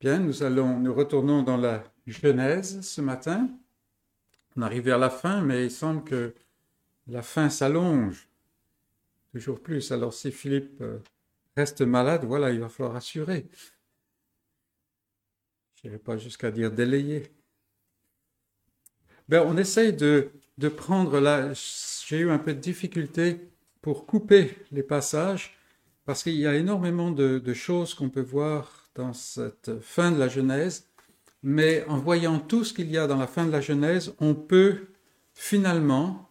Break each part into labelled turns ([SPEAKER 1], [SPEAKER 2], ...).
[SPEAKER 1] Bien, nous allons, nous retournons dans la Genèse ce matin. On arrive vers la fin, mais il semble que la fin s'allonge toujours plus. Alors si Philippe euh, reste malade, voilà, il va falloir assurer. Je n'irai pas jusqu'à dire délayer. Ben, on essaye de, de prendre là. J'ai eu un peu de difficulté pour couper les passages parce qu'il y a énormément de, de choses qu'on peut voir dans cette fin de la Genèse, mais en voyant tout ce qu'il y a dans la fin de la Genèse, on peut finalement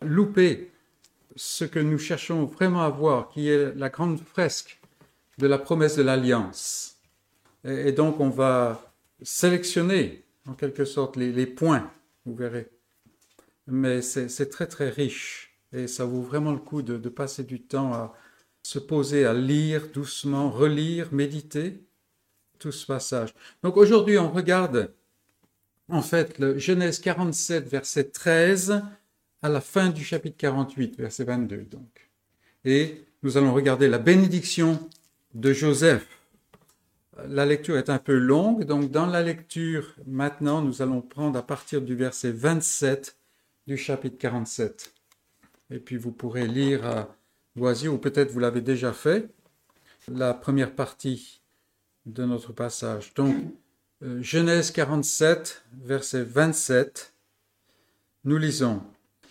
[SPEAKER 1] louper ce que nous cherchons vraiment à voir, qui est la grande fresque de la promesse de l'alliance. Et, donc on va sélectionner en quelque sorte les, points, vous verrez. Mais c'est très très riche et ça vaut vraiment le coup de, passer du temps à se poser, à lire doucement, relire, méditer tout ce passage. Donc aujourd'hui on regarde en fait le Genèse 47 verset 13 à la fin du chapitre 48, verset 22 donc. Et nous allons regarder la bénédiction de Joseph. La lecture est un peu longue, donc dans la lecture, maintenant, nous allons prendre à partir du verset 27 du chapitre 47. Et puis vous pourrez lire à loisir, ou peut-être vous l'avez déjà fait, la première partie de notre passage. Donc, euh, Genèse 47, verset 27, nous lisons.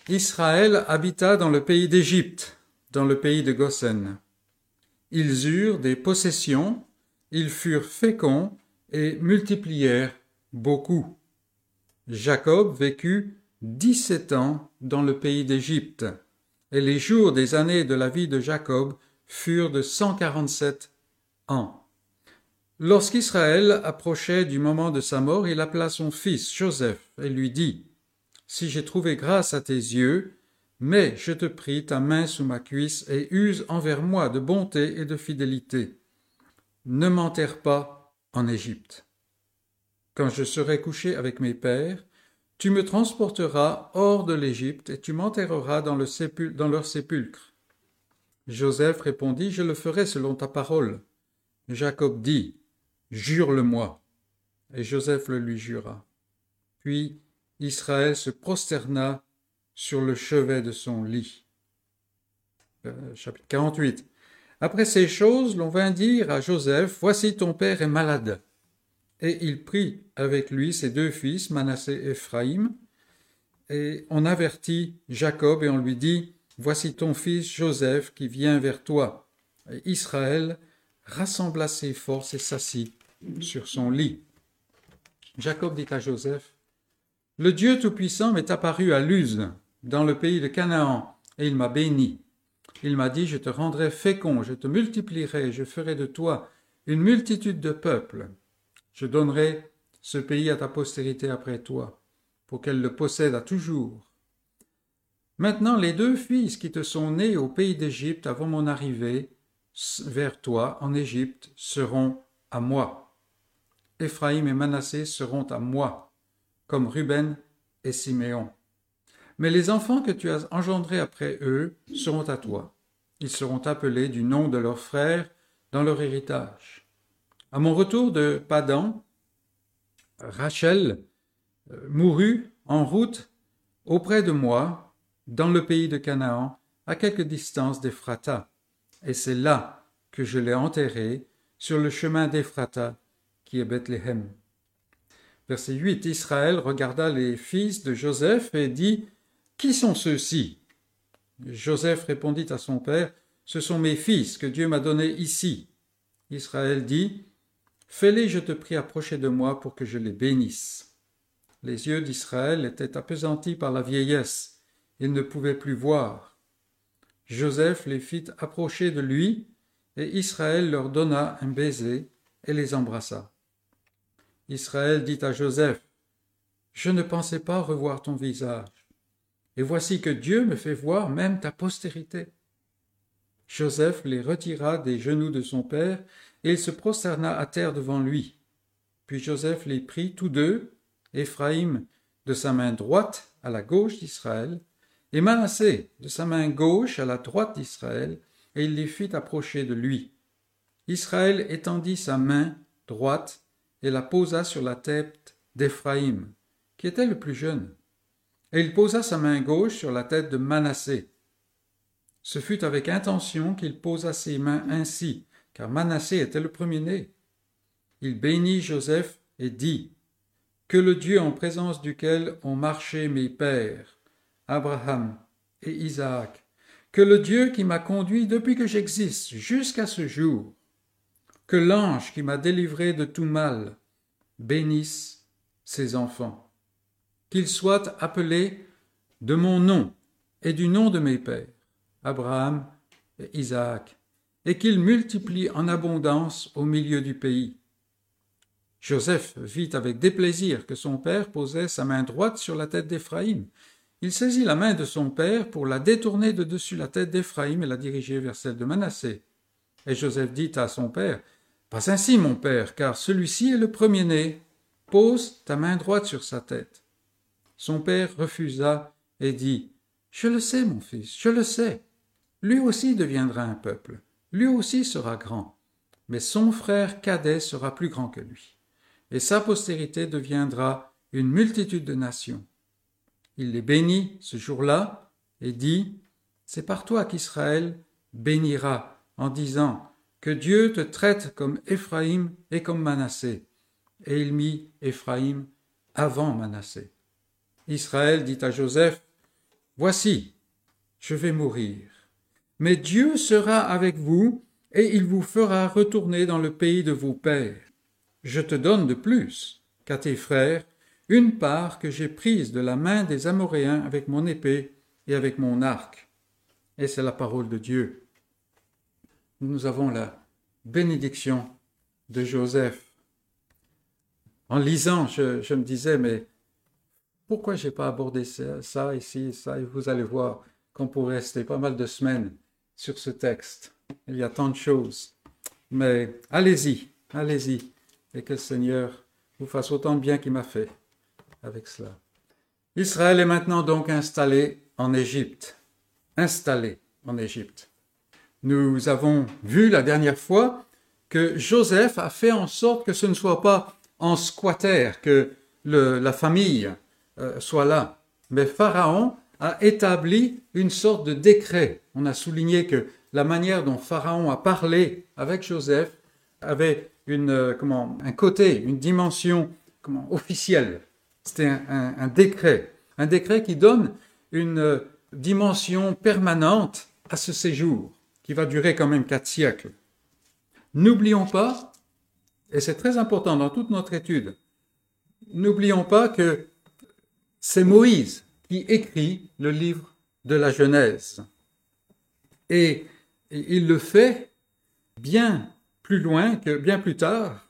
[SPEAKER 1] Israël habita dans le pays d'Égypte, dans le pays de Goshen. Ils eurent des possessions, ils furent féconds et multiplièrent beaucoup. Jacob vécut dix-sept ans dans le pays d'Égypte, et les jours des années de la vie de Jacob furent de cent quarante-sept ans. Lorsqu'Israël approchait du moment de sa mort, il appela son fils Joseph et lui dit si j'ai trouvé grâce à tes yeux, mais je te prie ta main sous ma cuisse et use envers moi de bonté et de fidélité. Ne m'enterre pas en Égypte. Quand je serai couché avec mes pères, tu me transporteras hors de l'Égypte et tu m'enterreras dans, dans leur sépulcre. Joseph répondit, Je le ferai selon ta parole. Jacob dit, Jure-le-moi. Et Joseph le lui jura. Puis Israël se prosterna sur le chevet de son lit. Euh, chapitre 48. Après ces choses, l'on vint dire à Joseph, Voici ton père est malade. Et il prit avec lui ses deux fils, Manassé et Ephraïm, et on avertit Jacob et on lui dit, Voici ton fils Joseph qui vient vers toi. Et Israël rassembla ses forces et s'assit sur son lit. Jacob dit à Joseph, le Dieu Tout-Puissant m'est apparu à Luz, dans le pays de Canaan, et il m'a béni. Il m'a dit, je te rendrai fécond, je te multiplierai, je ferai de toi une multitude de peuples. Je donnerai ce pays à ta postérité après toi, pour qu'elle le possède à toujours. Maintenant les deux fils qui te sont nés au pays d'Égypte avant mon arrivée vers toi en Égypte seront à moi. Éphraïm et Manassé seront à moi comme Ruben et Siméon. Mais les enfants que tu as engendrés après eux seront à toi. Ils seront appelés du nom de leurs frères dans leur héritage. À mon retour de Padan, Rachel euh, mourut en route auprès de moi dans le pays de Canaan, à quelque distance d'Ephrata. Et c'est là que je l'ai enterrée, sur le chemin d'Ephrata, Verset 8. Israël regarda les fils de Joseph et dit, Qui sont ceux-ci? Joseph répondit à son père, Ce sont mes fils que Dieu m'a donnés ici. Israël dit, Fais-les, je te prie, approcher de moi pour que je les bénisse. Les yeux d'Israël étaient appesantis par la vieillesse, il ne pouvait plus voir. Joseph les fit approcher de lui, et Israël leur donna un baiser et les embrassa. Israël dit à Joseph, Je ne pensais pas revoir ton visage, et voici que Dieu me fait voir même ta postérité. Joseph les retira des genoux de son père, et il se prosterna à terre devant lui. Puis Joseph les prit tous deux, Éphraïm de sa main droite à la gauche d'Israël, et Manassé de sa main gauche à la droite d'Israël, et il les fit approcher de lui. Israël étendit sa main droite et la posa sur la tête d'Éphraïm, qui était le plus jeune. Et il posa sa main gauche sur la tête de Manassé. Ce fut avec intention qu'il posa ses mains ainsi, car Manassé était le premier-né. Il bénit Joseph et dit Que le Dieu en présence duquel ont marché mes pères, Abraham et Isaac, que le Dieu qui m'a conduit depuis que j'existe jusqu'à ce jour, que l'ange qui m'a délivré de tout mal bénisse ses enfants, qu'ils soient appelés de mon nom et du nom de mes pères, Abraham et Isaac, et qu'ils multiplient en abondance au milieu du pays. Joseph vit avec déplaisir que son père posait sa main droite sur la tête d'Éphraïm. Il saisit la main de son père pour la détourner de dessus la tête d'Éphraïm et la diriger vers celle de Manassé. Et Joseph dit à son père Ainsi, mon père, car celui-ci est le premier-né. Pose ta main droite sur sa tête. Son père refusa et dit Je le sais, mon fils, je le sais. Lui aussi deviendra un peuple, lui aussi sera grand, mais son frère cadet sera plus grand que lui et sa postérité deviendra une multitude de nations. Il les bénit ce jour-là et dit, C'est par toi qu'Israël bénira en disant, Que Dieu te traite comme Éphraïm et comme Manassé. Et il mit Éphraïm avant Manassé. Israël dit à Joseph, Voici, je vais mourir, mais Dieu sera avec vous et il vous fera retourner dans le pays de vos pères je te donne de plus qu'à tes frères une part que j'ai prise de la main des Amoréens avec mon épée et avec mon arc. Et c'est la parole de Dieu. Nous avons la bénédiction de Joseph. En lisant, je, me disais, mais pourquoi j'ai pas abordé ça, ça, ici, ça, vous allez voir qu'on pourrait rester pas mal de semaines sur ce texte. Il y a tant de choses. Mais allez-y, allez-y et que le Seigneur vous fasse autant de bien qu'il m'a fait avec cela. Israël est maintenant donc installé en Égypte. Installé en Égypte. Nous avons vu la dernière fois que Joseph a fait en sorte que ce ne soit pas en squatter que la famille euh, soit là, mais Pharaon a établi une sorte de décret. On a souligné que la manière dont Pharaon a parlé avec Joseph avait euh, un côté, une dimension officielle. C'était un, décret, un décret qui donne une euh, dimension permanente à ce séjour, qui va durer quand même quatre siècles. N'oublions pas, et c'est très important dans toute notre étude, n'oublions pas que c'est Moïse qui écrit le livre de la Genèse. Et il le fait bien plus loin que bien plus tard.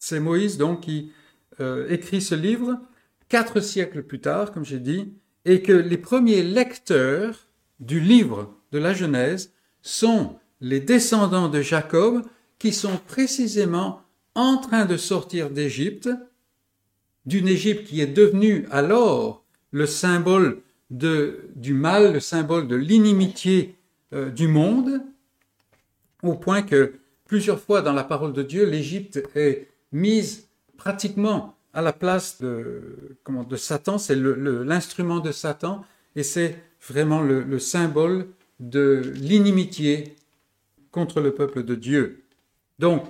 [SPEAKER 1] C'est Moïse donc qui euh, écrit ce livre quatre siècles plus tard, comme j'ai dit, et que les premiers lecteurs du livre de la Genèse sont les descendants de Jacob qui sont précisément en train de sortir d'Égypte, d'une Égypte qui est devenue alors le symbole du mal, le symbole de l'inimitié euh, du monde, au point que Plusieurs fois dans la parole de Dieu, l'Égypte est mise pratiquement à la place de Satan, c'est l'instrument de Satan, et c'est vraiment le, symbole de l'inimitié contre le peuple de Dieu. Donc,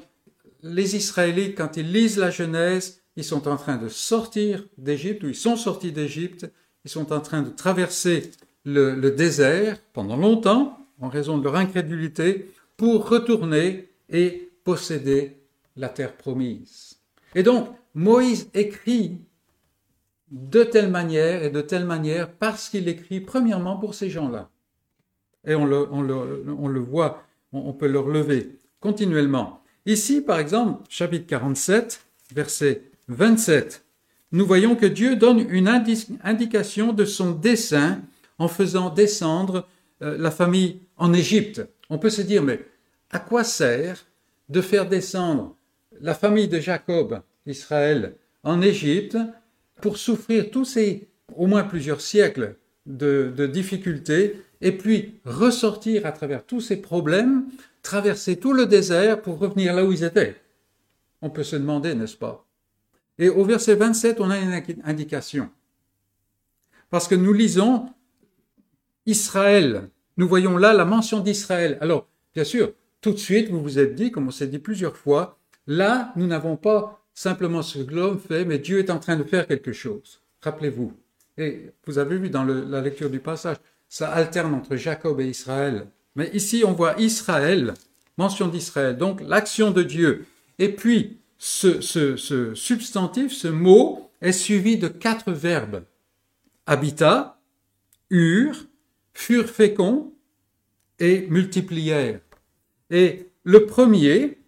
[SPEAKER 1] les Israélites, quand ils lisent la Genèse, ils sont en train de sortir d'Égypte, ou ils sont sortis d'Égypte, ils sont en train de traverser le, le, désert pendant longtemps, en raison de leur incrédulité, pour retourner et posséder la terre promise. Et donc, Moïse écrit de telle manière et de telle manière parce qu'il écrit premièrement pour ces gens-là. Et on le, voit, on, peut le relever continuellement. Ici, par exemple, chapitre 47, verset 27, nous voyons que Dieu donne une indication de son dessein en faisant descendre euh, la famille en Égypte. On peut se dire, mais à quoi sert de faire descendre la famille de Jacob, Israël, en Égypte pour souffrir tous ces, au moins plusieurs siècles de, difficultés, et puis ressortir à travers tous ces problèmes, traverser tout le désert pour revenir là où ils étaient. On peut se demander, n'est-ce pas? Et au verset 27, on a une indication. Parce que nous lisons Israël. Nous voyons là la mention d'Israël. Alors, bien sûr, tout de suite, vous vous êtes dit, comme on s'est dit plusieurs fois, là, nous n'avons pas simplement ce que l'homme fait, mais Dieu est en train de faire quelque chose. Rappelez-vous. Et vous avez vu dans la lecture du passage, ça alterne entre Jacob et Israël. Mais ici, on voit Israël, mention d'Israël, donc l'action de Dieu. Et puis, ce, substantif, ce mot, est suivi de quatre verbes. Habitat, ur, furent féconds et multiplièrent. Et le premier,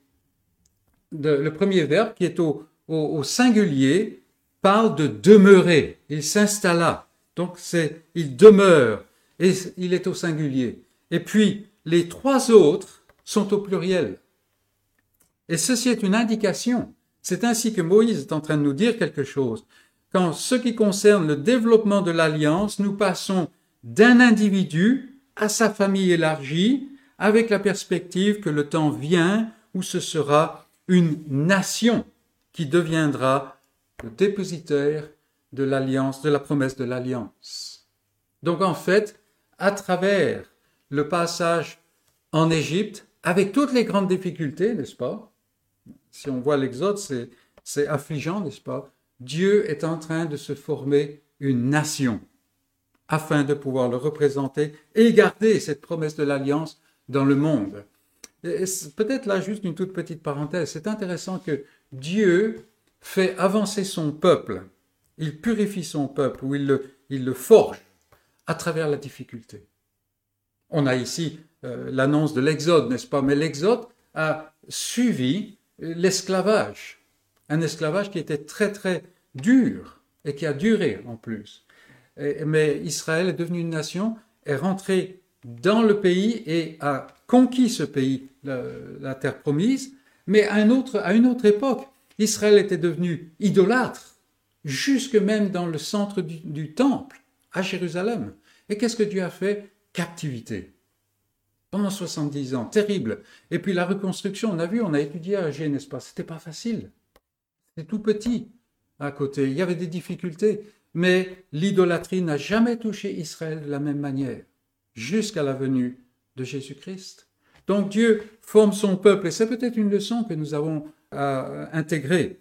[SPEAKER 1] le premier verbe qui est au, au, singulier parle de demeurer. Il s'installa. Donc c'est, il demeure et il est au singulier. Et puis les trois autres sont au pluriel. Et ceci est une indication. C'est ainsi que Moïse est en train de nous dire quelque chose. Quand ce qui concerne le développement de l'alliance, nous passons d'un individu à sa famille élargie, avec la perspective que le temps vient où ce sera une nation qui deviendra le dépositaire de l'alliance, de la promesse de l'alliance. Donc en fait, à travers le passage en Égypte, avec toutes les grandes difficultés, n'est-ce pas? Si on voit l'Exode, c'est affligeant, n'est-ce pas? Dieu est en train de se former une nation afin de pouvoir le représenter et garder cette promesse de l'alliance dans le monde. Peut-être là juste une toute petite parenthèse. C'est intéressant que Dieu fait avancer son peuple. Il purifie son peuple ou il le, il le forge à travers la difficulté. On a ici euh, l'annonce de l'Exode, n'est-ce pas? Mais l'Exode a suivi l'esclavage. Un esclavage qui était très très dur et qui a duré en plus. mais Israël est devenu une nation, est rentré dans le pays et a conquis ce pays, la, terre promise, mais à une autre époque. Israël était devenu idolâtre, jusque même dans le centre du, temple, à Jérusalem. Et qu'est-ce que Dieu a fait? Captivité. Pendant 70 ans, terrible. Et puis la reconstruction, on a vu, on a étudié à Agé, n'est-ce pas? C'était pas facile. C'était tout petit à côté. Il y avait des difficultés. Mais l'idolâtrie n'a jamais touché Israël de la même manière jusqu'à la venue de Jésus-Christ. Donc Dieu forme son peuple, et c'est peut-être une leçon que nous avons à intégrer,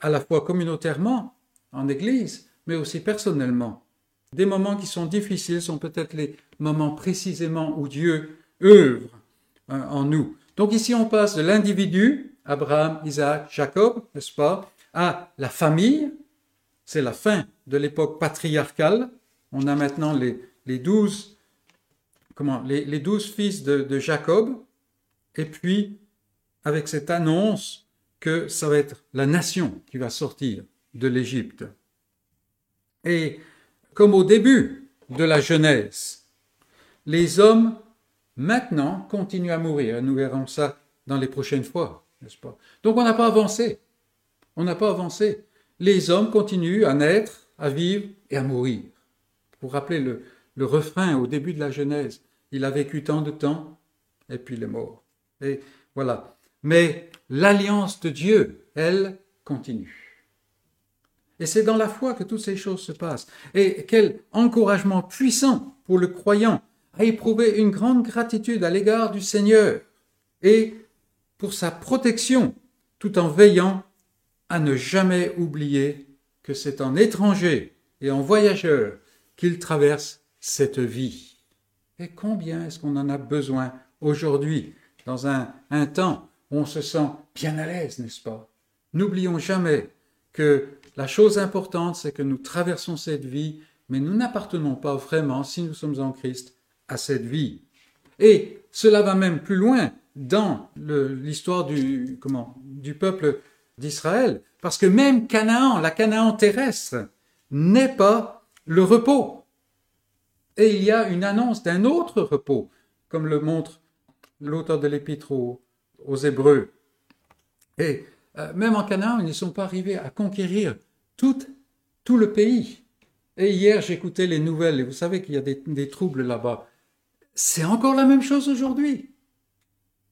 [SPEAKER 1] à la fois communautairement, en Église, mais aussi personnellement. Des moments qui sont difficiles sont peut-être les moments précisément où Dieu œuvre hein, en nous. Donc ici on passe de l'individu, Abraham, Isaac, Jacob, n'est-ce pas, à la famille. C'est la fin de l'époque patriarcale. On a maintenant les, les douze comment, les, douze fils de, Jacob, et puis avec cette annonce que ça va être la nation qui va sortir de l'Égypte. Et comme au début de la Genèse, les hommes maintenant continuent à mourir. Nous verrons ça dans les prochaines fois, n'est-ce pas? Donc on n'a pas avancé. On n'a pas avancé. Les hommes continuent à naître, à vivre et à mourir. Pour rappeler le, le refrain au début de la Genèse. Il a vécu tant de temps, et puis il est mort. Et voilà. Mais l'alliance de Dieu, elle, continue. Et c'est dans la foi que toutes ces choses se passent. Et quel encouragement puissant pour le croyant à éprouver une grande gratitude à l'égard du Seigneur et pour sa protection, tout en veillant à ne jamais oublier que c'est en étranger et en voyageur qu'il traverse cette vie. Et combien est-ce qu'on en a besoin aujourd'hui, dans un, temps où on se sent bien à l'aise, n'est-ce pas? N'oublions jamais que la chose importante, c'est que nous traversons cette vie, mais nous n'appartenons pas vraiment, si nous sommes en Christ, à cette vie. Et cela va même plus loin dans l'histoire du, peuple d'Israël, parce que même Canaan, la Canaan terrestre, n'est pas le repos. Et il y a une annonce d'un autre repos, comme le montre l'auteur de l'épître aux, Hébreux. Et euh, même en Canaan, ils ne sont pas arrivés à conquérir tout, tout le pays. Et hier, j'écoutais les nouvelles, et vous savez qu'il y a des, des troubles là-bas. C'est encore la même chose aujourd'hui.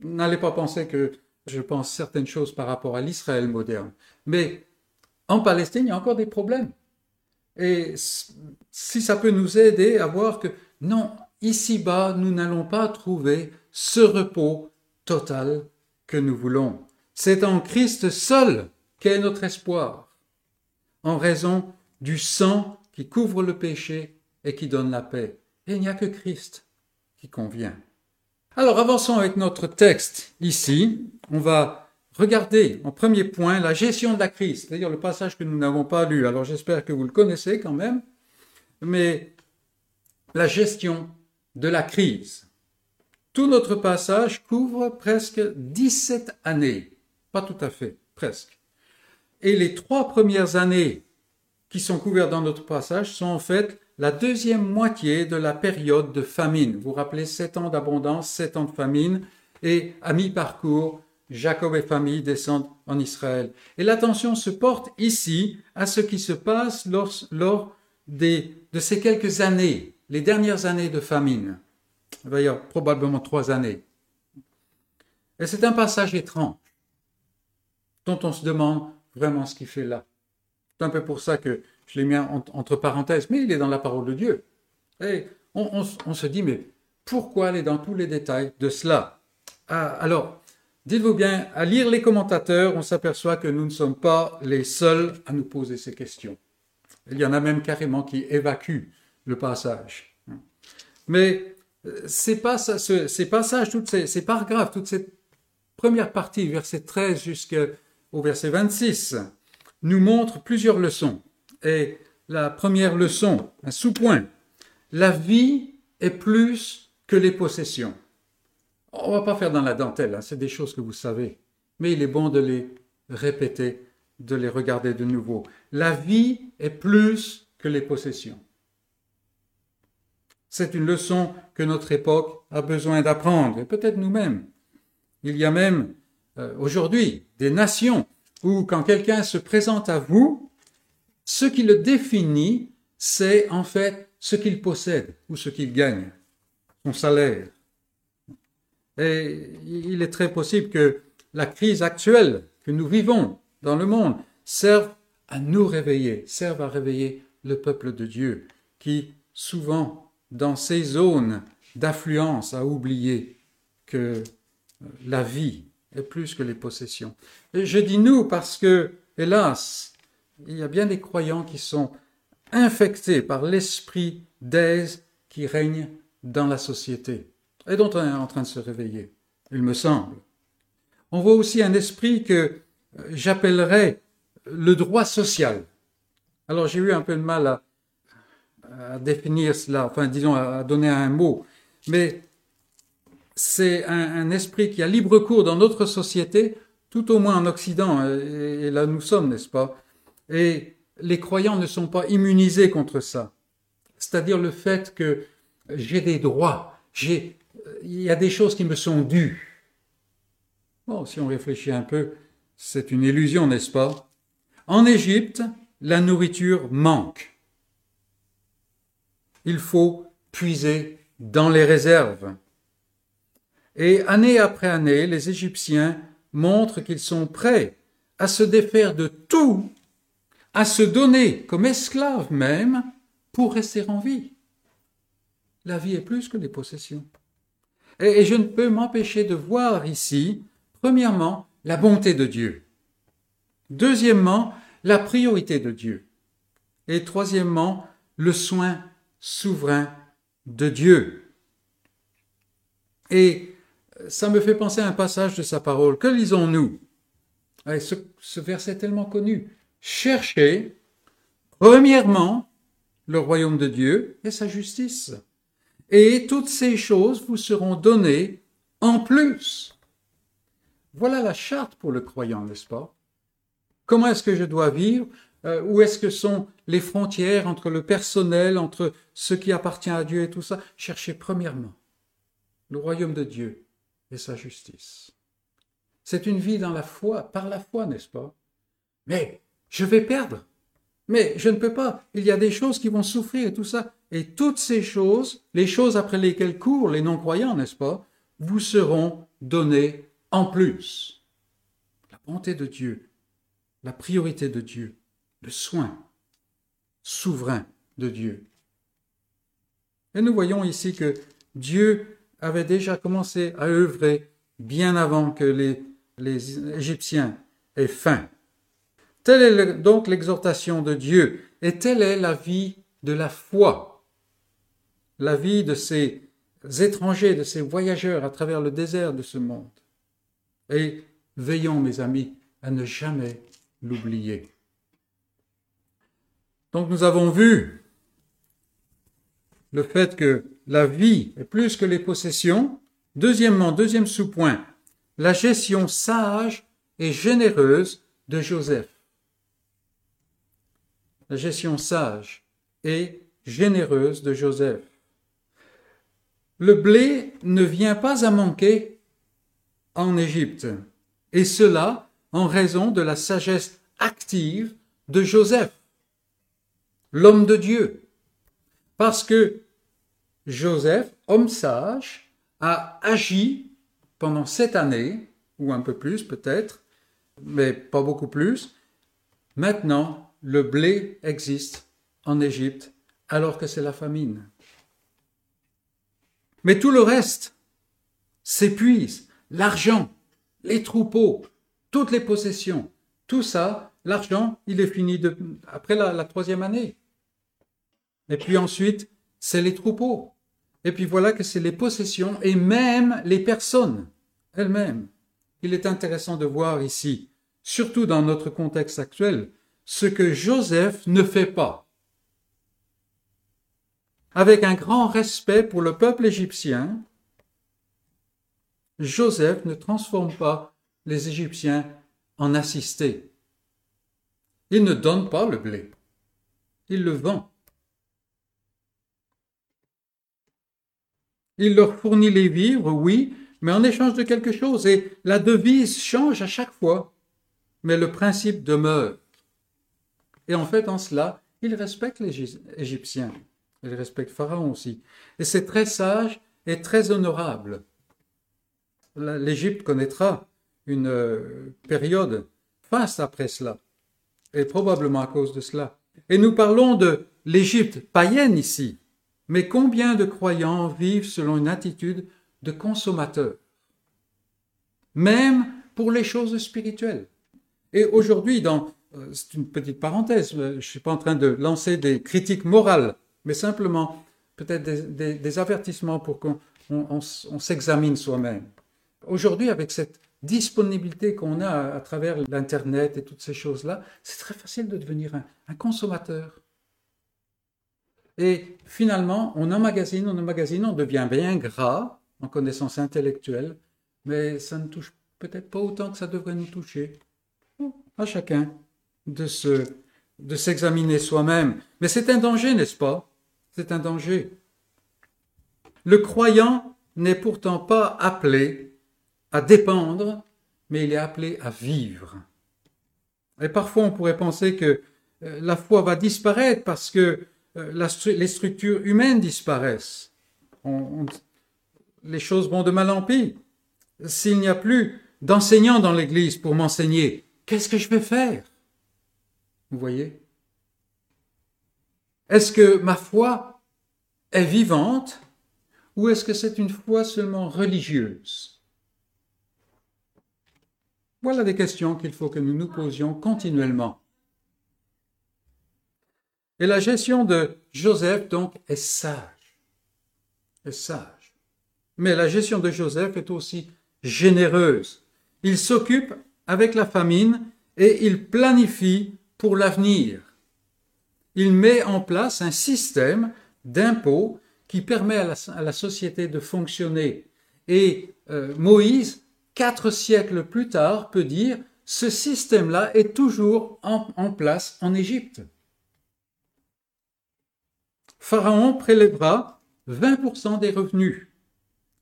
[SPEAKER 1] N'allez pas penser que je pense certaines choses par rapport à l'Israël moderne. Mais en Palestine, il y a encore des problèmes. Et si ça peut nous aider à voir que non, ici-bas, nous n'allons pas trouver ce repos total que nous voulons. C'est en Christ seul qu'est notre espoir, en raison du sang qui couvre le péché et qui donne la paix. Et il n'y a que Christ qui convient. Alors avançons avec notre texte. Ici, on va regarder en premier point la gestion de la crise, c'est-à-dire le passage que nous n'avons pas lu. Alors j'espère que vous le connaissez quand même, mais la gestion de la crise. Tout notre passage couvre presque 17 années. Pas tout à fait, presque. Et les trois premières années qui sont couvertes dans notre passage sont en fait la deuxième moitié de la période de famine. Vous vous rappelez, sept ans d'abondance, sept ans de famine, et à mi-parcours, Jacob et famille descendent en Israël. Et l'attention se porte ici à ce qui se passe lors, lors des, de ces quelques années, les dernières années de famine. Il y probablement trois années. Et c'est un passage étrange dont on se demande vraiment ce qu'il fait là. C'est un peu pour ça que je l'ai mis entre parenthèses, mais il est dans la parole de Dieu. Et on, se dit, mais pourquoi aller dans tous les détails de cela? Ah, Alors, dites-vous bien, à lire les commentateurs, on s'aperçoit que nous ne sommes pas les seuls à nous poser ces questions. Il y en a même carrément qui évacuent le passage. Mais euh, ces, passages, ces ces, paragraphes, toute cette première partie, verset 13 jusqu'au verset 26, nous montrent plusieurs leçons. Et la première leçon, un sous-point, la vie est plus que les possessions. On va pas faire dans la dentelle, hein, c'est des choses que vous savez, mais il est bon de les répéter, de les regarder de nouveau. La vie est plus que les possessions. C'est une leçon que notre époque a besoin d'apprendre, et peut-être nous-mêmes. Il y a même euh, aujourd'hui des nations où quand quelqu'un se présente à vous, ce qui le définit, c'est en fait ce qu'il possède ou ce qu'il gagne, son salaire. Et il est très possible que la crise actuelle que nous vivons dans le monde serve à nous réveiller, serve à réveiller le peuple de Dieu, qui souvent dans ces zones d'affluence à oublier que euh, la vie est plus que les possessions. Et je dis nous parce que, hélas, il y a bien des croyants qui sont infectés par l'esprit d'aise qui règne dans la société et dont on est en train de se réveiller, il me semble. On voit aussi un esprit que euh, j'appellerais le droit social. Alors j'ai eu un peu de mal à, à définir cela, enfin disons à donner un mot, mais c'est un, esprit qui a libre cours dans notre société, tout au moins en Occident, et, là nous sommes, n'est-ce pas? Et les croyants ne sont pas immunisés contre ça. C'est-à-dire le fait que j'ai des droits, j'ai, il y a des choses qui me sont dues. Bon, si on réfléchit un peu, c'est une illusion, n'est-ce pas? En Égypte, la nourriture manque il faut puiser dans les réserves. Et année après année, les Égyptiens montrent qu'ils sont prêts à se défaire de tout, à se donner comme esclaves même pour rester en vie. La vie est plus que les possessions. Et, je ne peux m'empêcher de voir ici, premièrement, la bonté de Dieu. Deuxièmement, la priorité de Dieu. Et troisièmement, le soin souverain de Dieu. Et ça me fait penser à un passage de sa parole. Que lisons-nous? Ce, verset tellement connu. Cherchez, premièrement, le royaume de Dieu et sa justice. Et toutes ces choses vous seront données en plus. Voilà la charte pour le croyant, n'est-ce pas? Comment est-ce que je dois vivre? Euh, Où est-ce que sont les frontières entre le personnel, entre ce qui appartient à Dieu et tout ça? Cherchez premièrement le royaume de Dieu sa justice. C'est une vie dans la foi, par la foi, n'est-ce pas? Mais je vais perdre. Mais je ne peux pas. Il y a des choses qui vont souffrir et tout ça. Et toutes ces choses, les choses après lesquelles courent les non-croyants, n'est-ce pas, vous seront données en plus. La bonté de Dieu, la priorité de Dieu le soin souverain de Dieu. Et nous voyons ici que Dieu avait déjà commencé à œuvrer bien avant que les, les Égyptiens aient faim. Telle est donc l'exhortation de Dieu, et telle est la vie de la foi, la vie de ces étrangers, de ces voyageurs à travers le désert de ce monde. Et veillons, mes amis, à ne jamais l'oublier. Donc nous avons vu le fait que la vie est plus que les possessions. Deuxièmement, deuxième sous-point, la gestion sage et généreuse de Joseph. La gestion sage et généreuse de Joseph. Le blé ne vient pas à manquer en Égypte, et cela en raison de la sagesse active de Joseph, l'homme de Dieu. Parce que Joseph, homme sage, a agi pendant sept années, ou un peu plus peut-être, mais pas beaucoup plus. Maintenant, le blé existe en Égypte alors que c'est la famine. Mais tout le reste s'épuise. L'argent, les troupeaux, toutes les possessions, tout ça, l'argent, il est fini après la troisième année. Et puis ensuite, c'est les troupeaux. Et puis voilà que c'est les possessions et même les personnes elles-mêmes. Il est intéressant de voir ici, surtout dans notre contexte actuel, ce que Joseph ne fait pas. Avec un grand respect pour le peuple égyptien, Joseph ne transforme pas les Égyptiens en assistés. Il ne donne pas le blé, il le vend. Il leur fournit les vivres, oui, mais en échange de quelque chose. Et la devise change à chaque fois, mais le principe demeure. Et en fait, en cela, il respecte les Égyptiens. Il respecte Pharaon aussi. Et c'est très sage et très honorable. L'Égypte connaîtra une euh, période faste après cela, et probablement à cause de cela. Et nous parlons de l'Égypte païenne ici, mais combien de croyants vivent selon une attitude de consommateur? Même pour les choses spirituelles. Et aujourd'hui, dans, euh, c'est une petite parenthèse, euh, je ne suis pas en train de lancer des critiques morales, mais simplement peut-être des, avertissements pour qu'on s'examine soi-même. Aujourd'hui, avec cette disponibilité qu'on a à, travers l'Internet et toutes ces choses-là, c'est très facile de devenir un consommateur. Et finalement, on emmagasine, on emmagasine, on devient bien gras en connaissance intellectuelle, mais ça ne touche peut-être pas autant que ça devrait nous toucher. À chacun de se, de s'examiner soi-même. Mais c'est un danger, n'est-ce pas? C'est un danger. Le croyant n'est pourtant pas appelé à dépendre, mais il est appelé à vivre. Et parfois on pourrait penser que euh, la foi va disparaître parce que euh, les structures humaines disparaissent. les choses vont de mal en pis. S'il n'y a plus d'enseignants dans l'Église pour m'enseigner, qu'est-ce que je vais faire? Vous voyez? Est-ce que ma foi est vivante ou est-ce que c'est une foi seulement religieuse? Voilà des questions qu'il faut que nous nous posions continuellement. Et la gestion de Joseph, donc, est sage. Est sage. Mais la gestion de Joseph est aussi généreuse. Il s'occupe avec la famine et il planifie pour l'avenir. Il met en place un système d'impôts qui permet à la, société de fonctionner. Et euh, Moïse, quatre siècles plus tard, peut dire ce système-là est toujours en place en Égypte. Pharaon prélèvera 20% des revenus.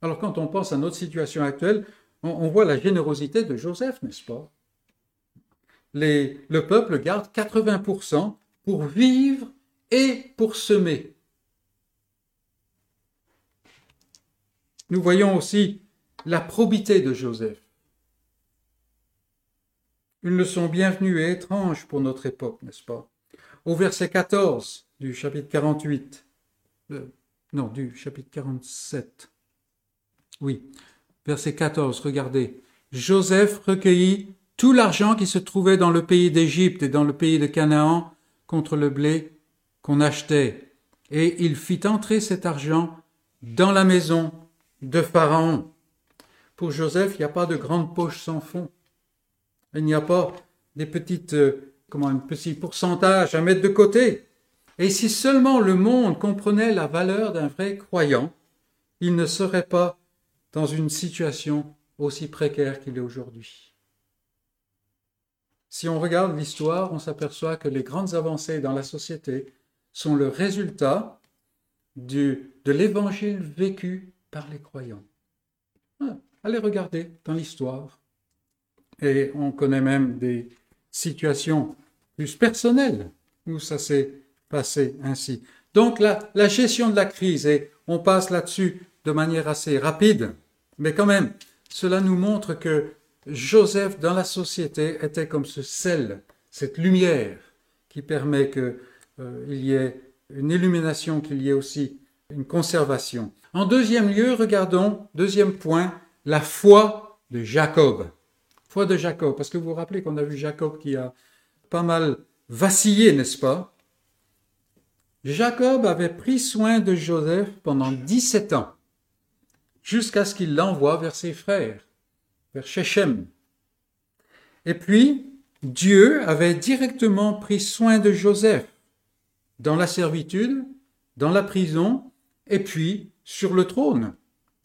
[SPEAKER 1] Alors quand on pense à notre situation actuelle, on, voit la générosité de Joseph, n'est-ce pas? Le peuple garde 80% pour vivre et pour semer. Nous voyons aussi la probité de Joseph. Une leçon bienvenue et étrange pour notre époque, n'est-ce pas? Au verset 14 du chapitre 48. Non, du chapitre 47. Oui, verset 14, regardez. Joseph recueillit tout l'argent qui se trouvait dans le pays d'Égypte et dans le pays de Canaan contre le blé qu'on achetait, et il fit entrer cet argent dans la maison de Pharaon. Pour Joseph, il n'y a pas de grande poche sans fond. Il n'y a pas des petites, euh, un petit pourcentage à mettre de côté. Et si seulement le monde comprenait la valeur d'un vrai croyant, il ne serait pas dans une situation aussi précaire qu'il est aujourd'hui. Si on regarde l'histoire, on s'aperçoit que les grandes avancées dans la société sont le résultat de l'évangile vécu par les croyants. Ah, allez regarder dans l'histoire. Et on connaît même des situations plus personnelles où ça s'est passé ainsi. Donc la, la gestion de la crise, et on passe là-dessus de manière assez rapide, mais quand même, cela nous montre que Joseph dans la société était comme ce sel, cette lumière qui permet qu'il euh, y ait une illumination, qu'il y ait aussi une conservation. En deuxième lieu, regardons, deuxième point, la foi de Jacob. Foi de Jacob, parce que vous vous rappelez qu'on a vu Jacob qui a pas mal vacillé, n'est-ce pas? Jacob avait pris soin de Joseph pendant 17 ans, jusqu'à ce qu'il l'envoie vers ses frères, vers Shechem. Et puis, Dieu avait directement pris soin de Joseph dans la servitude, dans la prison, et puis sur le trône.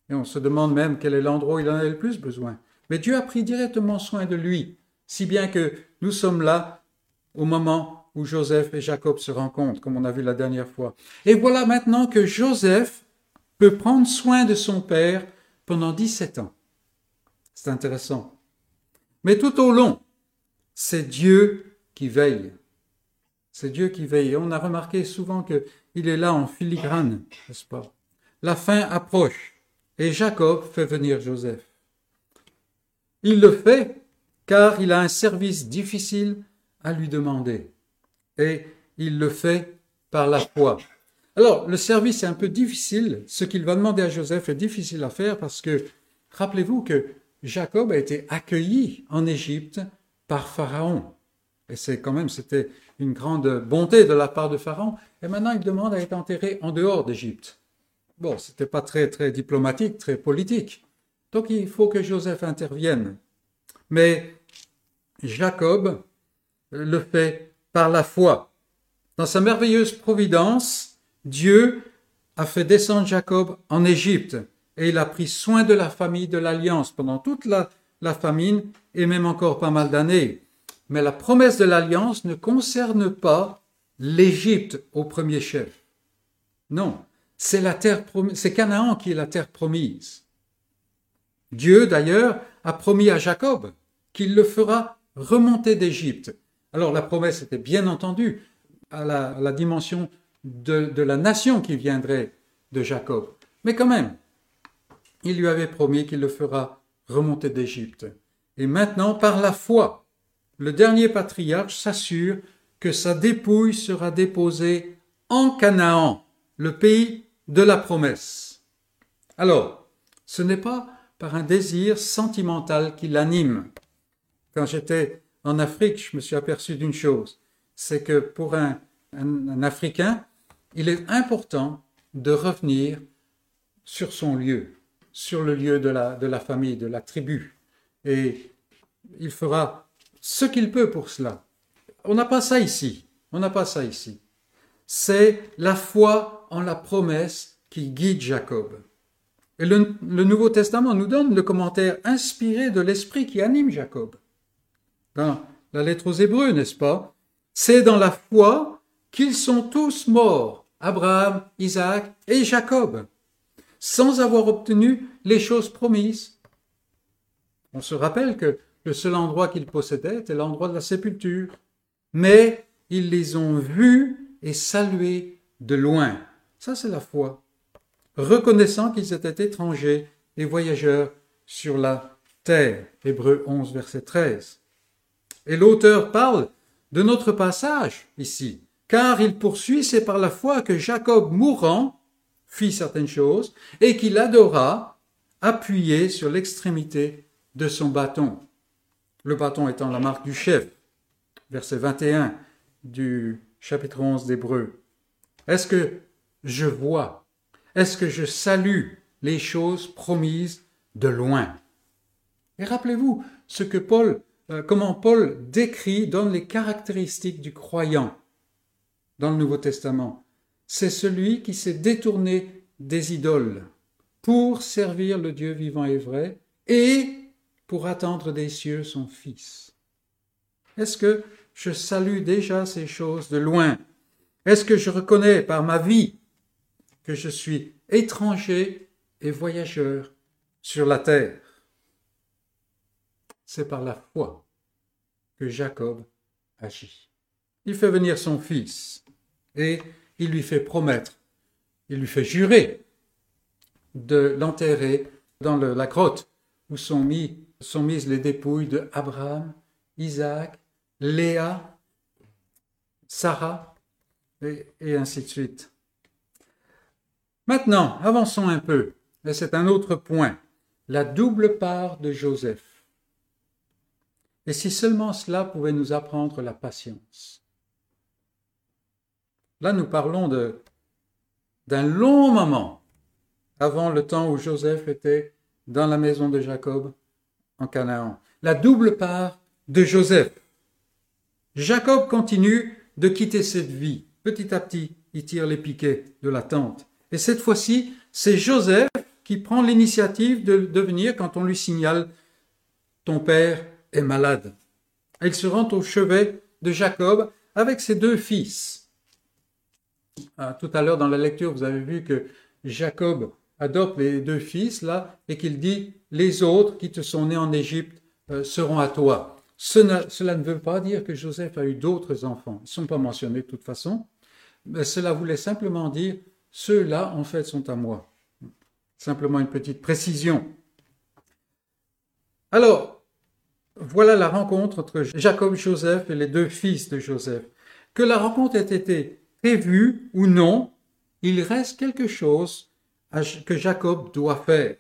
[SPEAKER 1] Et on se demande même quel est l'endroit où il en avait le plus besoin. Mais Dieu a pris directement soin de lui, si bien que nous sommes là au moment où Joseph et Jacob se rencontrent, comme on a vu la dernière fois. Et voilà maintenant que Joseph peut prendre soin de son père pendant 17 ans. C'est intéressant. Mais tout au long, c'est Dieu qui veille. C'est Dieu qui veille. Et on a remarqué souvent qu'il est là en filigrane, n'est-ce pas? La fin approche et Jacob fait venir Joseph. Il le fait car il a un service difficile à lui demander. Et il le fait par la foi. Alors, le service est un peu difficile. Ce qu'il va demander à Joseph est difficile à faire parce que, rappelez-vous que Jacob a été accueilli en Égypte par Pharaon. Et c'est quand même, c'était une grande bonté de la part de Pharaon. Et maintenant, il demande à être enterré en dehors d'Égypte. Bon, c'était pas très, très diplomatique, très politique. Donc, il faut que Joseph intervienne. Mais Jacob le fait par la foi. Dans sa merveilleuse providence, Dieu a fait descendre Jacob en Égypte et il a pris soin de la famille de l'Alliance pendant toute la, famine et même encore pas mal d'années. Mais la promesse de l'Alliance ne concerne pas l'Égypte au premier chef. Non, c'est la terre c'est Canaan qui est la terre promise. Dieu, d'ailleurs, a promis à Jacob qu'il le fera remonter d'Égypte. Alors la promesse était bien entendu à la, dimension de, la nation qui viendrait de Jacob. Mais quand même, il lui avait promis qu'il le fera remonter d'Égypte. Et maintenant, par la foi, le dernier patriarche s'assure que sa dépouille sera déposée en Canaan, le pays de la promesse. Alors, ce n'est pas par un désir sentimental qui l'anime. Quand j'étais en Afrique, je me suis aperçu d'une chose, c'est que pour un, Africain, il est important de revenir sur son lieu, sur le lieu de la famille, de la tribu. Et il fera ce qu'il peut pour cela. On n'a pas ça ici. On n'a pas ça ici. C'est la foi en la promesse qui guide Jacob. Et le, Nouveau Testament nous donne le commentaire inspiré de l'esprit qui anime Jacob. Dans la lettre aux Hébreux, n'est-ce pas? C'est dans la foi qu'ils sont tous morts, Abraham, Isaac et Jacob, sans avoir obtenu les choses promises. On se rappelle que le seul endroit qu'ils possédaient était l'endroit de la sépulture, mais ils les ont vus et salués de loin. Ça, c'est la foi reconnaissant qu'ils étaient étrangers et voyageurs sur la terre. Hébreu 11, verset 13. Et l'auteur parle de notre passage ici, car il poursuit, c'est par la foi que Jacob mourant fit certaines choses et qu'il adora appuyé sur l'extrémité de son bâton. Le bâton étant la marque du chef. Verset 21 du chapitre 11 d'Hébreu. Est-ce que je vois? Est-ce que je salue les choses promises de loin? Et rappelez-vous ce que Paul, euh, comment Paul décrit, donne les caractéristiques du croyant dans le Nouveau Testament. C'est celui qui s'est détourné des idoles pour servir le Dieu vivant et vrai et pour attendre des cieux son Fils. Est-ce que je salue déjà ces choses de loin? Est-ce que je reconnais par ma vie que je suis étranger et voyageur sur la terre? C'est par la foi que Jacob agit. Il fait venir son fils et il lui fait promettre, il lui fait jurer de l'enterrer dans la grotte où sont, mis, sont mises les dépouilles de Abraham, Isaac, Léa, Sarah, et, et ainsi de suite. Maintenant, avançons un peu, et c'est un autre point, la double part de Joseph. Et si seulement cela pouvait nous apprendre la patience. Là, nous parlons d'un long moment avant le temps où Joseph était dans la maison de Jacob en Canaan. La double part de Joseph. Jacob continue de quitter cette vie. Petit à petit, il tire les piquets de la tente. Et cette fois-ci, c'est Joseph qui prend l'initiative de, venir quand on lui signale Ton père est malade. il se rend au chevet de Jacob avec ses deux fils. Ah, tout à l'heure dans la lecture, vous avez vu que Jacob adopte les deux fils là et qu'il dit les autres qui te sont nés en Égypte euh, seront à toi. Cela, ne veut pas dire que Joseph a eu d'autres enfants. Ils ne sont pas mentionnés de toute façon. Mais cela voulait simplement dire ceux-là en fait sont à moi. Simplement une petite précision. Alors, voilà la rencontre entre Jacob Joseph et les deux fils de Joseph. Que la rencontre ait été prévue ou non, il reste quelque chose que Jacob doit faire.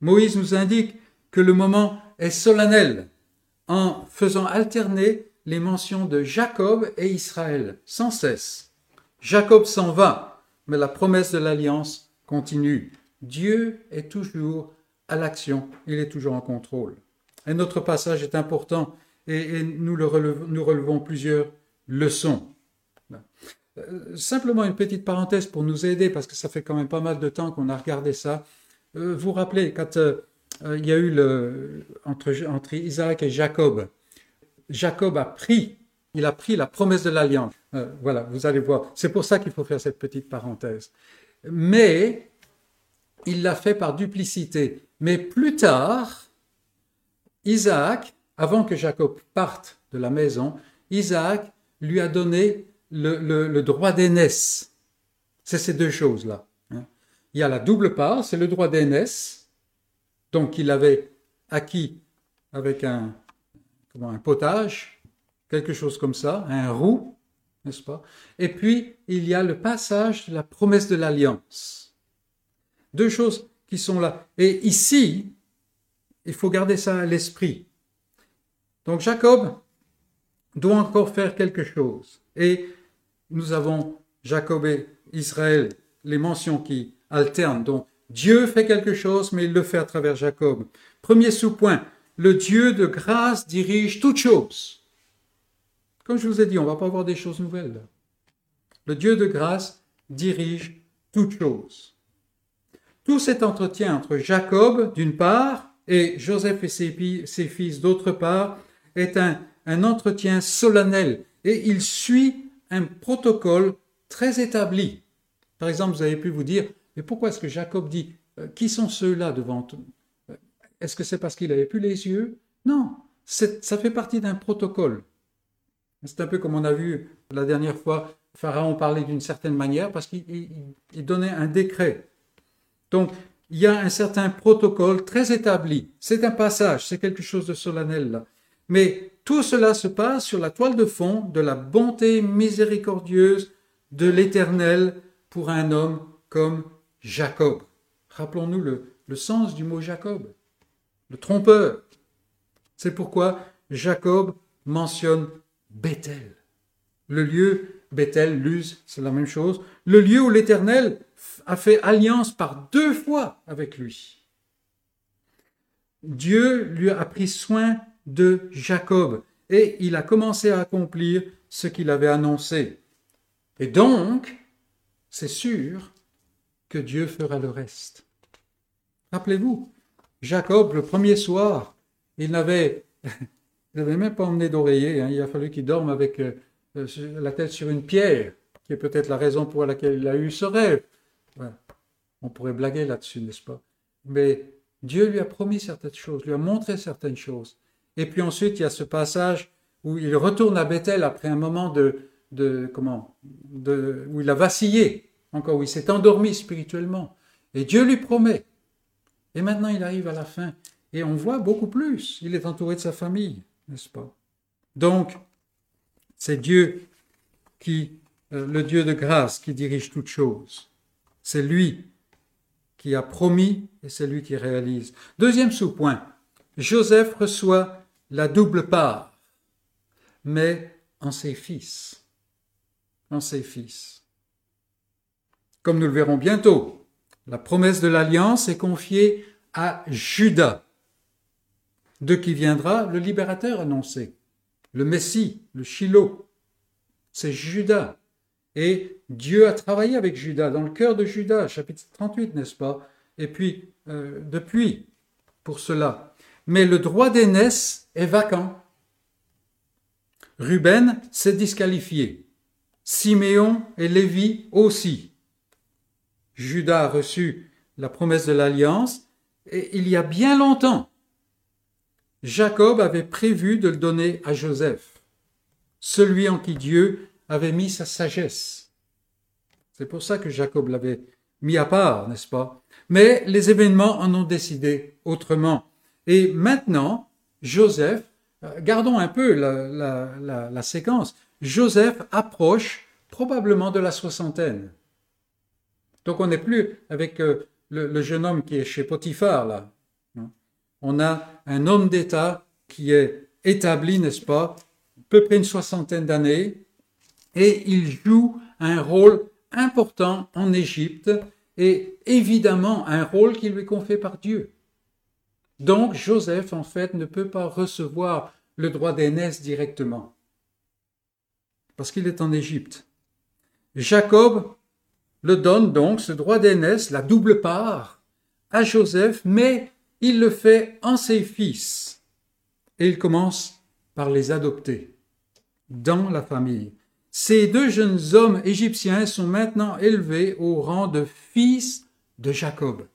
[SPEAKER 1] Moïse nous indique que le moment est solennel en faisant alterner les mentions de Jacob et Israël sans cesse. Jacob s'en va, mais la promesse de l'alliance continue. Dieu est toujours à l'action, il est toujours en contrôle. Et notre passage est important et, nous, le nous relevons plusieurs leçons. Euh, simplement une petite parenthèse pour nous aider, parce que ça fait quand même pas mal de temps qu'on a regardé ça. Euh, vous vous rappelez, quand euh, il y a eu le, entre, entre Isaac et Jacob, Jacob a pris, il a pris la promesse de l'alliance. voilà, vous allez voir. C'est pour ça qu'il faut faire cette petite parenthèse. Mais il l'a fait par duplicité. Mais plus tard, Isaac, avant que Jacob parte de la maison, Isaac lui a donné le, droit d'aînesse. C'est ces deux choses-là. Hein. Il y a la double part, c'est le droit d'aînesse, donc il avait acquis avec un, comment, un potage, quelque chose comme ça, un roux, n'est-ce pas? Et puis, il y a le passage de la promesse de l'alliance. Deux choses qui sont là. Et ici, il faut garder ça à l'esprit. Donc Jacob doit encore faire quelque chose. Et nous avons Jacob et Israël, les mentions qui alternent. Donc Dieu fait quelque chose, mais il le fait à travers Jacob. Premier sous-point, le Dieu de grâce dirige toutes choses. Comme je vous ai dit, on ne va pas voir des choses nouvelles. Le Dieu de grâce dirige toutes choses. Tout cet entretien entre Jacob d'une part et Joseph et ses, fils d'autre part est un, entretien solennel et il suit un protocole très établi. Par exemple, vous avez pu vous dire, mais pourquoi est-ce que Jacob dit, euh, qui sont ceux-là devant euh, Est-ce que c'est parce qu'il n'avait plus les yeux? Non, ça fait partie d'un protocole. C'est un peu comme on a vu la dernière fois, Pharaon parlait d'une certaine manière parce qu'il donnait un décret. Donc, il y a un certain protocole très établi. C'est un passage, c'est quelque chose de solennel là. Mais Tout cela se passe sur la toile de fond de la bonté miséricordieuse de l'Éternel pour un homme comme Jacob. Rappelons-nous le, le sens du mot Jacob, le trompeur. C'est pourquoi Jacob mentionne Bethel. Le lieu, Bethel, Luz, c'est la même chose. Le lieu où l'Éternel a fait alliance par deux fois avec lui. Dieu lui a pris soin de Jacob et il a commencé à accomplir ce qu'il avait annoncé. Et donc, c'est sûr que Dieu fera le reste. Rappelez-vous, Jacob, le premier soir, il n'avait, même pas emmené d'oreiller, hein. il a fallu qu'il dorme avec euh, la tête sur une pierre, qui est peut-être la raison pour laquelle il a eu ce rêve. On pourrait blaguer là-dessus, n'est-ce pas? Mais Dieu lui a promis certaines choses, lui a montré certaines choses. Et puis ensuite, il y a ce passage où il retourne à Bethel après un moment de, de comment, de, où il a vacillé, encore où il s'est endormi spirituellement. Et Dieu lui promet. Et maintenant, il arrive à la fin. Et on voit beaucoup plus. Il est entouré de sa famille, n'est-ce pas? Donc, c'est Dieu qui, euh, le Dieu de grâce, qui dirige toutes choses. C'est lui qui a promis et c'est lui qui réalise. Deuxième sous-point. Joseph reçoit la double part, mais en ses fils. En ses fils. Comme nous le verrons bientôt, la promesse de l'alliance est confiée à Judas, de qui viendra le libérateur annoncé, le Messie, le Shiloh. C'est Judas. Et Dieu a travaillé avec Judas, dans le cœur de Judas, chapitre 38, n'est-ce pas? Et puis, euh, depuis, pour cela. Mais le droit d'aînesse est vacant. Ruben s'est disqualifié. Siméon et Lévi aussi. Judas a reçu la promesse de l'alliance et il y a bien longtemps. Jacob avait prévu de le donner à Joseph, celui en qui Dieu avait mis sa sagesse. C'est pour ça que Jacob l'avait mis à part, n'est-ce pas? Mais les événements en ont décidé autrement. Et maintenant, Joseph, euh, gardons un peu la, séquence, Joseph approche probablement de la soixantaine. Donc on n'est plus avec euh, le, jeune homme qui est chez Potiphar, là. On a un homme d'État qui est établi, n'est-ce pas, à peu près une soixantaine d'années, et il joue un rôle important en Égypte, et évidemment un rôle qui lui est confié par Dieu. Donc Joseph, en fait, ne peut pas recevoir le droit d'aînesse directement, parce qu'il est en Égypte. Jacob le donne donc, ce droit d'aînesse, la double part, à Joseph, mais il le fait en ses fils. Et il commence par les adopter dans la famille. Ces deux jeunes hommes égyptiens sont maintenant élevés au rang de fils de Jacob.